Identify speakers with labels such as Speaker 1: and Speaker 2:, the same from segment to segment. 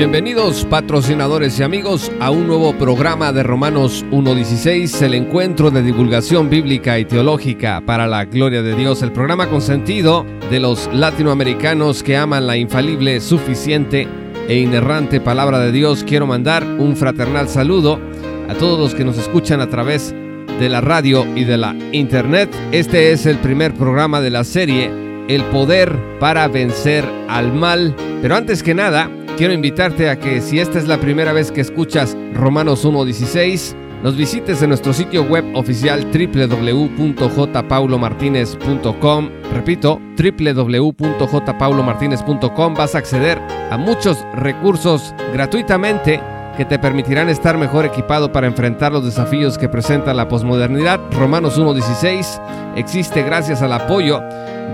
Speaker 1: Bienvenidos patrocinadores y amigos a un nuevo programa de Romanos 1.16, el encuentro de divulgación bíblica y teológica para la gloria de Dios, el programa consentido de los latinoamericanos que aman la infalible, suficiente e inerrante palabra de Dios. Quiero mandar un fraternal saludo a todos los que nos escuchan a través de la radio y de la internet. Este es el primer programa de la serie El poder para vencer al mal. Pero antes que nada, quiero invitarte a que si esta es la primera vez que escuchas Romanos 1.16, nos visites en nuestro sitio web oficial www.jpaulomartinez.com. Repito, www.jpaulomartinez.com. Vas a acceder a muchos recursos gratuitamente que te permitirán estar mejor equipado para enfrentar los desafíos que presenta la posmodernidad. Romanos 1.16 existe gracias al apoyo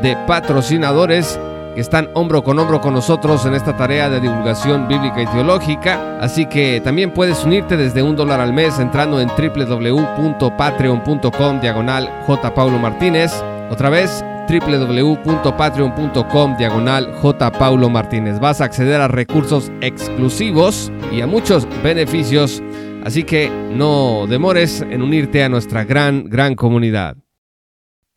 Speaker 1: de patrocinadores que están hombro con hombro con nosotros en esta tarea de divulgación bíblica y teológica. Así que también puedes unirte desde un dólar al mes entrando en www.patreon.com diagonal J. Paulo Martínez. Otra vez, www.patreon.com diagonal J. Paulo Martínez. Vas a acceder a recursos exclusivos y a muchos beneficios. Así que no demores en unirte a nuestra gran, gran comunidad.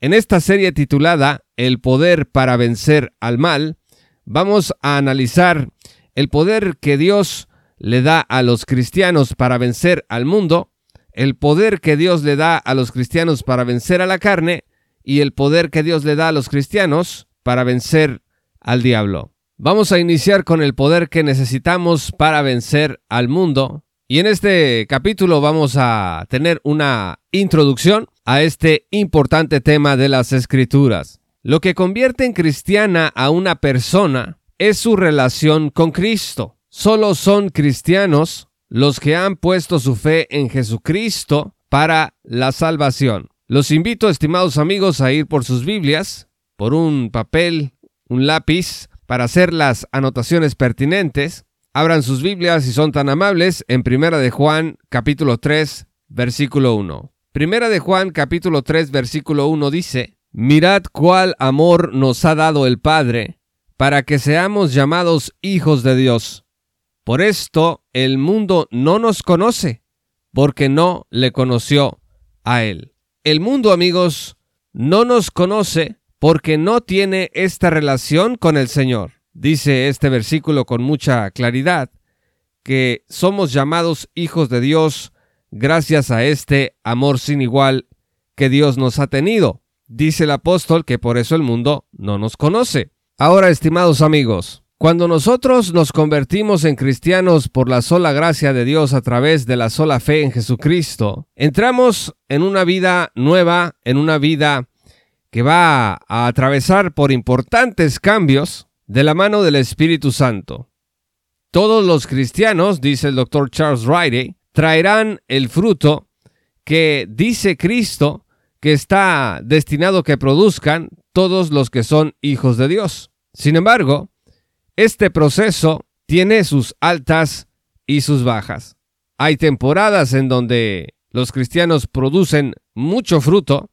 Speaker 1: En esta serie titulada El poder para vencer al mal, vamos a analizar el poder que Dios le da a los cristianos para vencer al mundo, el poder que Dios le da a los cristianos para vencer a la carne y el poder que Dios le da a los cristianos para vencer al diablo. Vamos a iniciar con el poder que necesitamos para vencer al mundo. Y en este capítulo vamos a tener una introducción a este importante tema de las escrituras. Lo que convierte en cristiana a una persona es su relación con Cristo. Solo son cristianos los que han puesto su fe en Jesucristo para la salvación. Los invito, estimados amigos, a ir por sus Biblias, por un papel, un lápiz, para hacer las anotaciones pertinentes. Abran sus Biblias si son tan amables en Primera de Juan, capítulo 3, versículo 1. Primera de Juan capítulo 3 versículo 1 dice, Mirad cuál amor nos ha dado el Padre, para que seamos llamados hijos de Dios. Por esto el mundo no nos conoce, porque no le conoció a Él. El mundo, amigos, no nos conoce porque no tiene esta relación con el Señor. Dice este versículo con mucha claridad, que somos llamados hijos de Dios gracias a este amor sin igual que Dios nos ha tenido. Dice el apóstol que por eso el mundo no nos conoce. Ahora, estimados amigos, cuando nosotros nos convertimos en cristianos por la sola gracia de Dios a través de la sola fe en Jesucristo, entramos en una vida nueva, en una vida que va a atravesar por importantes cambios de la mano del Espíritu Santo. Todos los cristianos, dice el doctor Charles Riley, traerán el fruto que dice Cristo que está destinado que produzcan todos los que son hijos de Dios. Sin embargo, este proceso tiene sus altas y sus bajas. Hay temporadas en donde los cristianos producen mucho fruto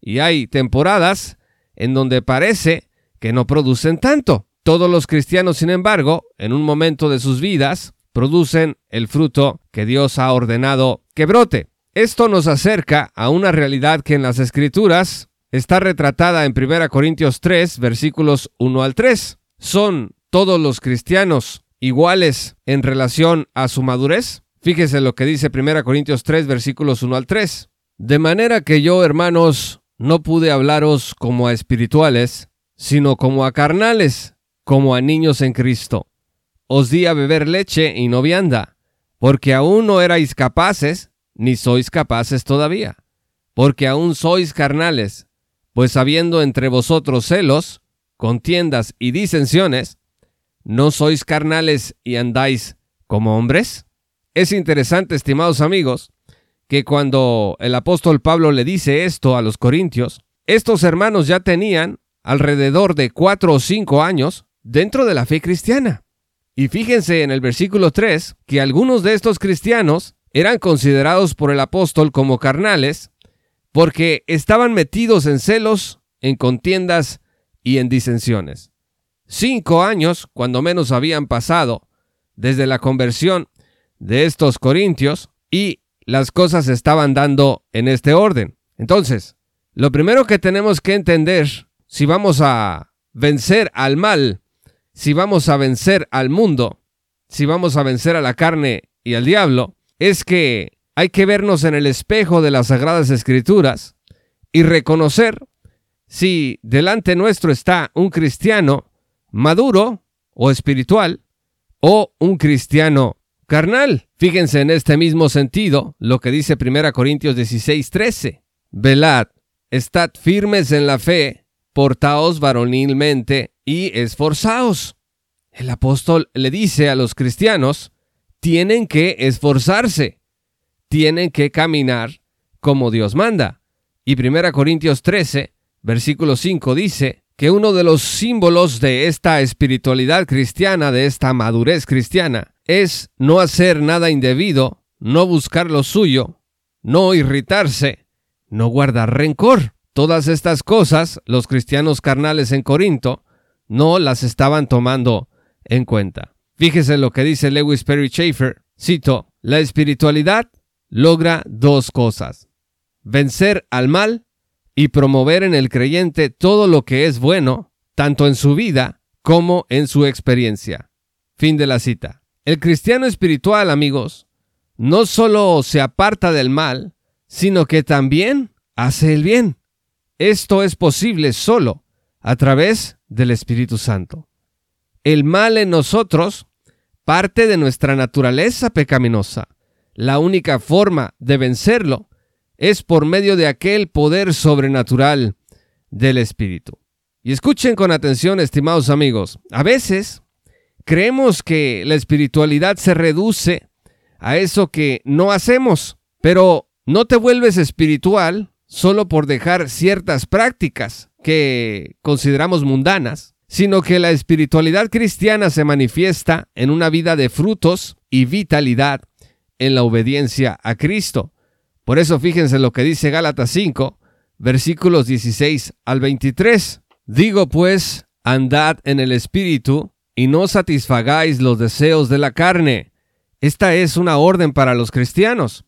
Speaker 1: y hay temporadas en donde parece que no producen tanto. Todos los cristianos, sin embargo, en un momento de sus vidas, producen el fruto que Dios ha ordenado que brote. Esto nos acerca a una realidad que en las Escrituras está retratada en 1 Corintios 3, versículos 1 al 3. ¿Son todos los cristianos iguales en relación a su madurez? Fíjese lo que dice 1 Corintios 3, versículos 1 al 3. De manera que yo, hermanos, no pude hablaros como a espirituales, sino como a carnales, como a niños en Cristo os di a beber leche y no vianda, porque aún no erais capaces, ni sois capaces todavía, porque aún sois carnales, pues habiendo entre vosotros celos, contiendas y disensiones, ¿no sois carnales y andáis como hombres? Es interesante, estimados amigos, que cuando el apóstol Pablo le dice esto a los corintios, estos hermanos ya tenían alrededor de cuatro o cinco años dentro de la fe cristiana. Y fíjense en el versículo 3 que algunos de estos cristianos eran considerados por el apóstol como carnales porque estaban metidos en celos, en contiendas y en disensiones. Cinco años, cuando menos habían pasado, desde la conversión de estos corintios y las cosas estaban dando en este orden. Entonces, lo primero que tenemos que entender, si vamos a vencer al mal, si vamos a vencer al mundo, si vamos a vencer a la carne y al diablo, es que hay que vernos en el espejo de las Sagradas Escrituras y reconocer si delante nuestro está un cristiano maduro o espiritual o un cristiano carnal. Fíjense en este mismo sentido lo que dice 1 Corintios 16, 13. Velad, estad firmes en la fe, portaos varonilmente y esforzaos. El apóstol le dice a los cristianos, tienen que esforzarse, tienen que caminar como Dios manda. Y 1 Corintios 13, versículo 5 dice que uno de los símbolos de esta espiritualidad cristiana, de esta madurez cristiana, es no hacer nada indebido, no buscar lo suyo, no irritarse, no guardar rencor. Todas estas cosas los cristianos carnales en Corinto no las estaban tomando en cuenta. Fíjese lo que dice Lewis Perry Schaeffer. Cito, la espiritualidad logra dos cosas. Vencer al mal y promover en el creyente todo lo que es bueno, tanto en su vida como en su experiencia. Fin de la cita. El cristiano espiritual, amigos, no solo se aparta del mal, sino que también hace el bien. Esto es posible solo a través del Espíritu Santo. El mal en nosotros parte de nuestra naturaleza pecaminosa. La única forma de vencerlo es por medio de aquel poder sobrenatural del Espíritu. Y escuchen con atención, estimados amigos, a veces creemos que la espiritualidad se reduce a eso que no hacemos, pero no te vuelves espiritual solo por dejar ciertas prácticas que consideramos mundanas, sino que la espiritualidad cristiana se manifiesta en una vida de frutos y vitalidad en la obediencia a Cristo. Por eso fíjense lo que dice Gálatas 5, versículos 16 al 23. Digo pues, andad en el Espíritu y no satisfagáis los deseos de la carne. Esta es una orden para los cristianos,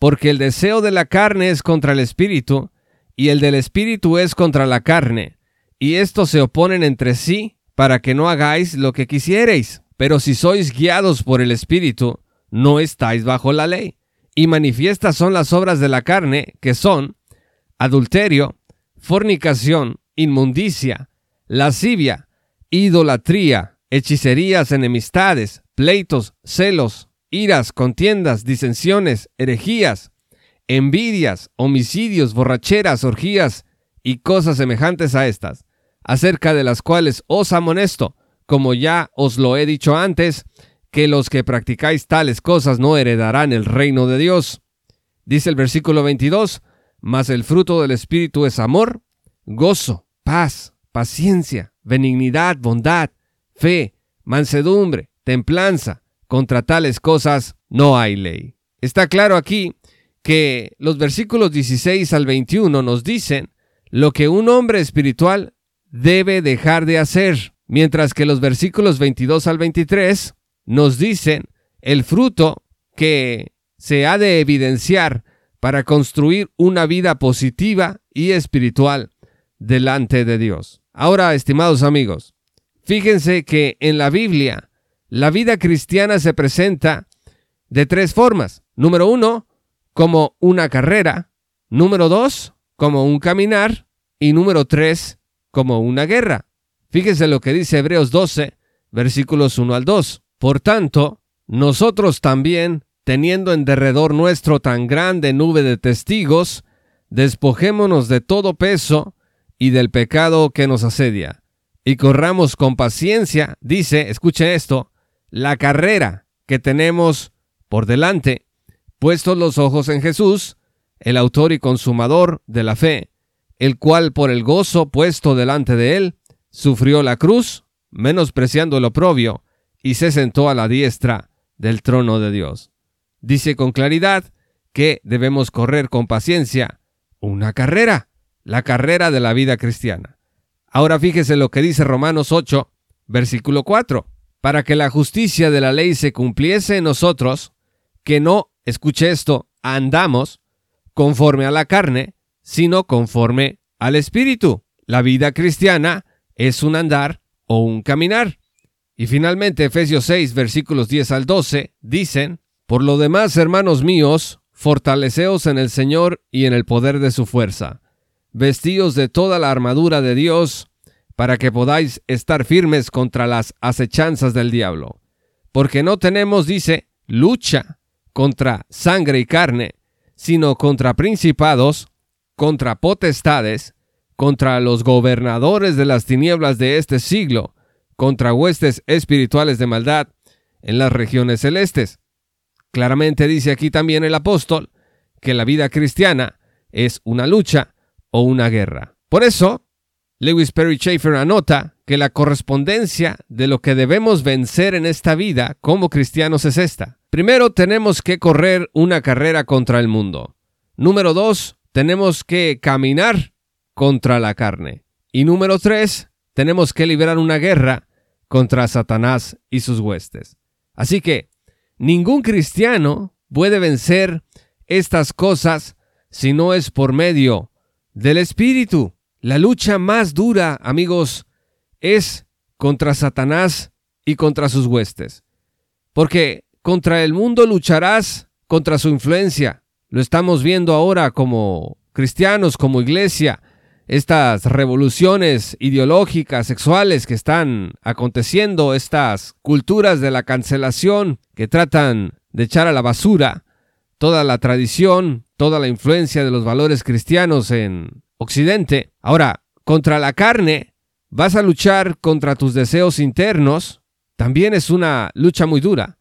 Speaker 1: porque el deseo de la carne es contra el Espíritu y el del Espíritu es contra la carne y estos se oponen entre sí para que no hagáis lo que quisiereis. Pero si sois guiados por el Espíritu, no estáis bajo la ley. Y manifiestas son las obras de la carne, que son adulterio, fornicación, inmundicia, lascivia, idolatría, hechicerías, enemistades, pleitos, celos, iras, contiendas, disensiones, herejías, envidias, homicidios, borracheras, orgías y cosas semejantes a estas acerca de las cuales os amonesto, como ya os lo he dicho antes, que los que practicáis tales cosas no heredarán el reino de Dios. Dice el versículo 22, mas el fruto del Espíritu es amor, gozo, paz, paciencia, benignidad, bondad, fe, mansedumbre, templanza. Contra tales cosas no hay ley. Está claro aquí que los versículos 16 al 21 nos dicen lo que un hombre espiritual debe dejar de hacer, mientras que los versículos 22 al 23 nos dicen el fruto que se ha de evidenciar para construir una vida positiva y espiritual delante de Dios. Ahora, estimados amigos, fíjense que en la Biblia la vida cristiana se presenta de tres formas. Número uno, como una carrera. Número dos, como un caminar. Y número tres, como una guerra. Fíjese lo que dice Hebreos 12, versículos 1 al 2. Por tanto, nosotros también, teniendo en derredor nuestro tan grande nube de testigos, despojémonos de todo peso y del pecado que nos asedia, y corramos con paciencia, dice, escuche esto, la carrera que tenemos por delante, puestos los ojos en Jesús, el autor y consumador de la fe, el cual por el gozo puesto delante de él, sufrió la cruz, menospreciando el oprobio, y se sentó a la diestra del trono de Dios. Dice con claridad que debemos correr con paciencia una carrera, la carrera de la vida cristiana. Ahora fíjese lo que dice Romanos 8, versículo 4, para que la justicia de la ley se cumpliese en nosotros, que no, escuche esto, andamos conforme a la carne, sino conforme al Espíritu. La vida cristiana es un andar o un caminar. Y finalmente Efesios 6 versículos 10 al 12 dicen, Por lo demás, hermanos míos, fortaleceos en el Señor y en el poder de su fuerza. Vestíos de toda la armadura de Dios, para que podáis estar firmes contra las acechanzas del diablo. Porque no tenemos, dice, lucha contra sangre y carne, sino contra principados, contra potestades, contra los gobernadores de las tinieblas de este siglo, contra huestes espirituales de maldad en las regiones celestes. Claramente dice aquí también el apóstol que la vida cristiana es una lucha o una guerra. Por eso, Lewis Perry Schaeffer anota que la correspondencia de lo que debemos vencer en esta vida como cristianos es esta. Primero tenemos que correr una carrera contra el mundo. Número dos, tenemos que caminar contra la carne. Y número tres, tenemos que librar una guerra contra Satanás y sus huestes. Así que ningún cristiano puede vencer estas cosas si no es por medio del Espíritu. La lucha más dura, amigos, es contra Satanás y contra sus huestes. Porque contra el mundo lucharás contra su influencia. Lo estamos viendo ahora como cristianos, como iglesia. Estas revoluciones ideológicas, sexuales que están aconteciendo, estas culturas de la cancelación que tratan de echar a la basura toda la tradición, toda la influencia de los valores cristianos en Ahora, contra la carne, vas a luchar contra tus deseos internos. También es una lucha muy dura.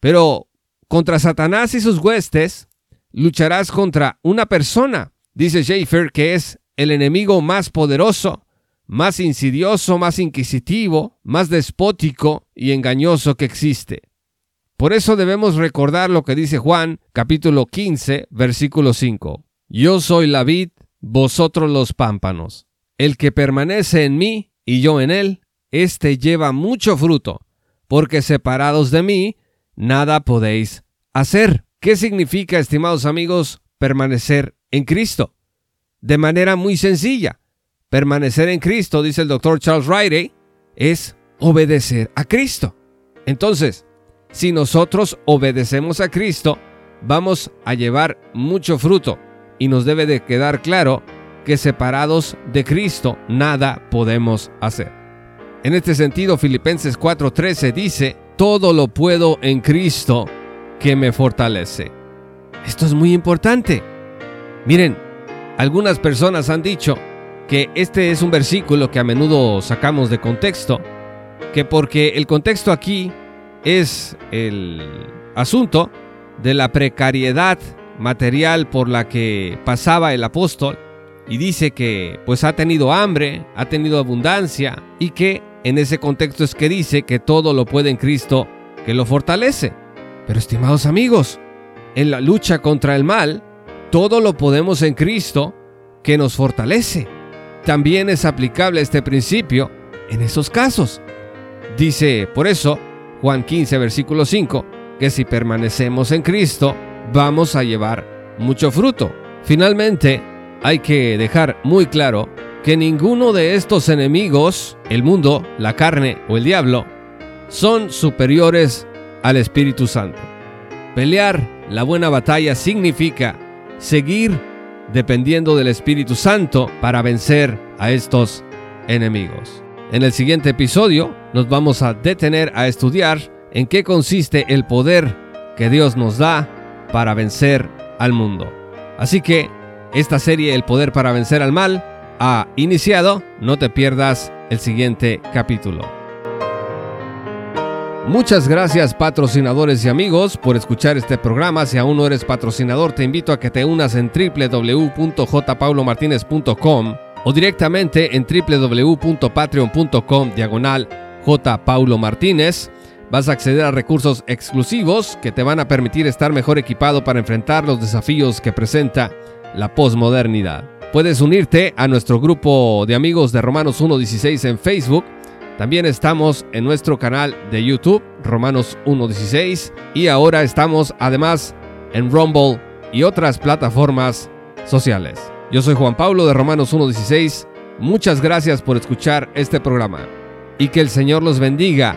Speaker 1: Pero contra Satanás y sus huestes, lucharás contra una persona, dice Schaeffer, que es el enemigo más poderoso, más insidioso, más inquisitivo, más despótico y engañoso que existe. Por eso debemos recordar lo que dice Juan capítulo 15, versículo 5. Yo soy la vid, vosotros los pámpanos. El que permanece en mí y yo en él, éste lleva mucho fruto, porque separados de mí, nada podéis hacer. ¿Qué significa, estimados amigos, permanecer en Cristo? De manera muy sencilla. Permanecer en Cristo, dice el doctor Charles Riley, es obedecer a Cristo. Entonces, si nosotros obedecemos a Cristo, vamos a llevar mucho fruto y nos debe de quedar claro que separados de Cristo nada podemos hacer. En este sentido, Filipenses 4:13 dice, todo lo puedo en Cristo que me fortalece. Esto es muy importante. Miren, algunas personas han dicho que este es un versículo que a menudo sacamos de contexto, que porque el contexto aquí es el asunto de la precariedad material por la que pasaba el apóstol y dice que pues ha tenido hambre, ha tenido abundancia y que en ese contexto es que dice que todo lo puede en Cristo que lo fortalece. Pero estimados amigos, en la lucha contra el mal, todo lo podemos en Cristo que nos fortalece. También es aplicable este principio en esos casos. Dice, por eso, Juan 15, versículo 5, que si permanecemos en Cristo, vamos a llevar mucho fruto. Finalmente, hay que dejar muy claro que ninguno de estos enemigos, el mundo, la carne o el diablo, son superiores al Espíritu Santo. Pelear la buena batalla significa seguir dependiendo del Espíritu Santo para vencer a estos enemigos. En el siguiente episodio nos vamos a detener a estudiar en qué consiste el poder que Dios nos da para vencer al mundo. Así que esta serie El poder para vencer al mal ha iniciado, no te pierdas el siguiente capítulo. Muchas gracias patrocinadores y amigos por escuchar este programa. Si aún no eres patrocinador, te invito a que te unas en www.jpaulomartinez.com o directamente en www.patreon.com diagonal jpaulomartinez. Vas a acceder a recursos exclusivos que te van a permitir estar mejor equipado para enfrentar los desafíos que presenta la posmodernidad. Puedes unirte a nuestro grupo de amigos de Romanos 1.16 en Facebook también estamos en nuestro canal de YouTube, Romanos 1.16, y ahora estamos además en Rumble y otras plataformas sociales. Yo soy Juan Pablo de Romanos 1.16. Muchas gracias por escuchar este programa y que el Señor los bendiga